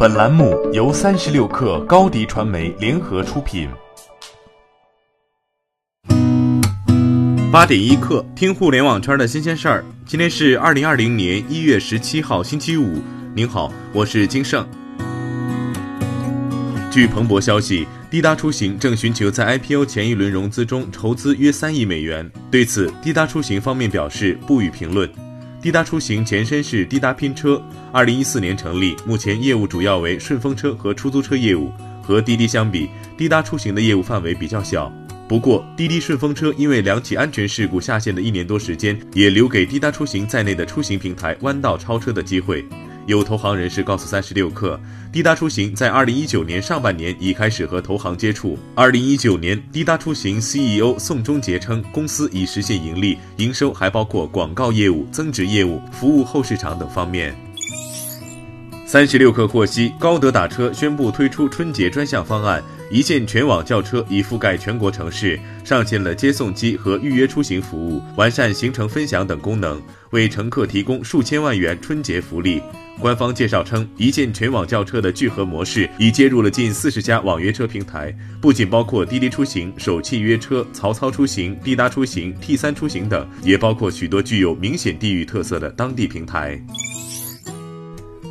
本栏目由三十六氪高低传媒联合出品。八点一刻，听互联网圈的新鲜事儿。今天是二零二零年一月十七号，星期五。您好，我是金盛。据彭博消息，滴答出行正寻求在 IPO 前一轮融资中筹资约三亿美元。对此，滴答出行方面表示不予评论。滴答出行前身是滴答拼车，二零一四年成立，目前业务主要为顺风车和出租车业务。和滴滴相比，滴答出行的业务范围比较小。不过，滴滴顺风车因为两起安全事故下线的一年多时间，也留给滴答出行在内的出行平台弯道超车的机会。有投行人士告诉三十六氪，滴答出行在二零一九年上半年已开始和投行接触。二零一九年，滴答出行 CEO 宋忠杰称，公司已实现盈利，营收还包括广告业务、增值业务、服务后市场等方面。三十六氪获悉，高德打车宣布推出春节专项方案。一键全网叫车已覆盖全国城市，上线了接送机和预约出行服务，完善行程分享等功能，为乘客提供数千万元春节福利。官方介绍称，一键全网叫车的聚合模式已接入了近四十家网约车平台，不仅包括滴滴出行、首汽约车、曹操出行、滴答出行、T 三出行等，也包括许多具有明显地域特色的当地平台。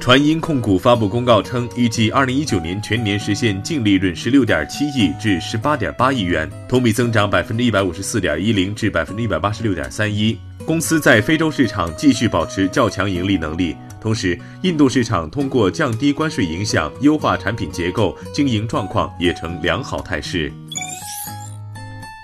传音控股发布公告称，预计二零一九年全年实现净利润十六点七亿至十八点八亿元，同比增长百分之一百五十四点一零至百分之一百八十六点三一。公司在非洲市场继续保持较强盈利能力，同时印度市场通过降低关税影响、优化产品结构，经营状况也呈良好态势。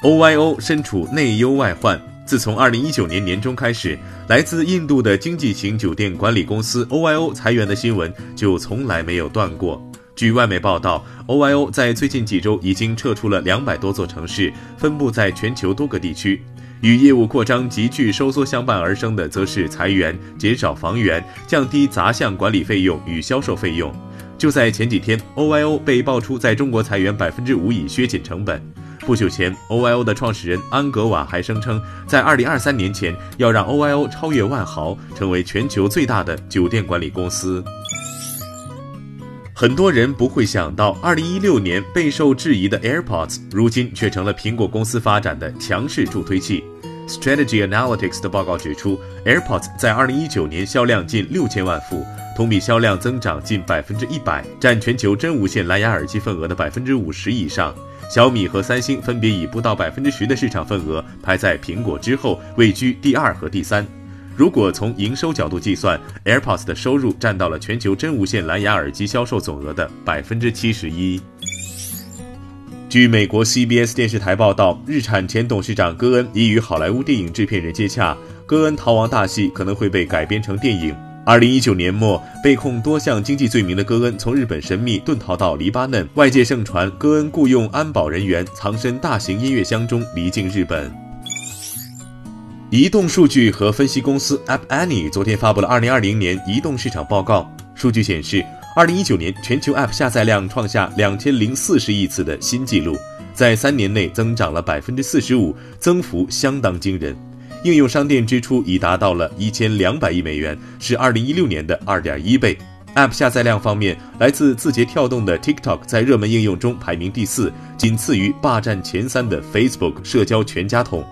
OYO 身处内忧外患。自从二零一九年年中开始，来自印度的经济型酒店管理公司 OYO 裁员的新闻就从来没有断过。据外媒报道，OYO 在最近几周已经撤出了两百多座城市，分布在全球多个地区。与业务扩张急剧收缩相伴而生的，则是裁员、减少房源、降低杂项管理费用与销售费用。就在前几天，OYO 被爆出在中国裁员百分之五以削减成本。不久前，OYO 的创始人安格瓦还声称，在二零二三年前要让 OYO 超越万豪，成为全球最大的酒店管理公司。很多人不会想到，二零一六年备受质疑的 AirPods，如今却成了苹果公司发展的强势助推器。Strategy Analytics 的报告指出，AirPods 在二零一九年销量近六千万副，同比销量增长近百分之一百，占全球真无线蓝牙耳机份额的百分之五十以上。小米和三星分别以不到百分之十的市场份额排在苹果之后，位居第二和第三。如果从营收角度计算，AirPods 的收入占到了全球真无线蓝牙耳机销售总额的百分之七十一。据美国 CBS 电视台报道，日产前董事长戈恩已与好莱坞电影制片人接洽，戈恩逃亡大戏可能会被改编成电影。二零一九年末，被控多项经济罪名的戈恩从日本神秘遁逃到黎巴嫩，外界盛传戈恩雇佣安保人员藏身大型音乐箱中离境日本。移动数据和分析公司 App Annie 昨天发布了二零二零年移动市场报告，数据显示，二零一九年全球 App 下载量创下两千零四十亿次的新纪录，在三年内增长了百分之四十五，增幅相当惊人。应用商店支出已达到了一千两百亿美元，是二零一六年的二点一倍。App 下载量方面，来自字节跳动的 TikTok 在热门应用中排名第四，仅次于霸占前三的 Facebook 社交全家桶。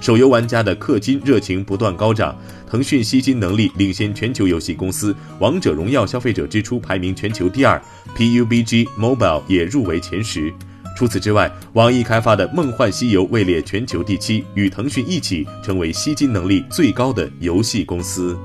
手游玩家的氪金热情不断高涨，腾讯吸金能力领先全球游戏公司，王者荣耀消费者支出排名全球第二，PUBG Mobile 也入围前十。除此之外，网易开发的《梦幻西游》位列全球第七，与腾讯一起成为吸金能力最高的游戏公司。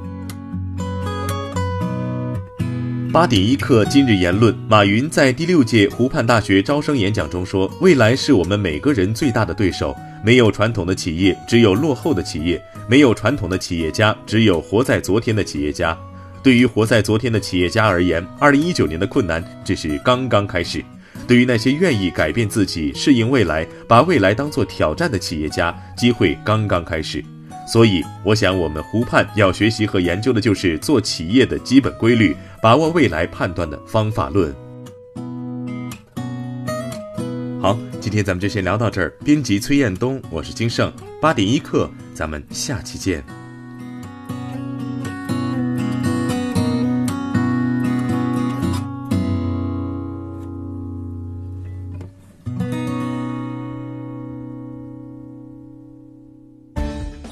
八点一刻，今日言论：马云在第六届湖畔大学招生演讲中说：“未来是我们每个人最大的对手。没有传统的企业，只有落后的企业；没有传统的企业家，只有活在昨天的企业家。对于活在昨天的企业家而言，二零一九年的困难只是刚刚开始。”对于那些愿意改变自己、适应未来、把未来当做挑战的企业家，机会刚刚开始。所以，我想我们湖畔要学习和研究的就是做企业的基本规律，把握未来判断的方法论。好，今天咱们就先聊到这儿。编辑崔彦东，我是金盛，八点一刻，咱们下期见。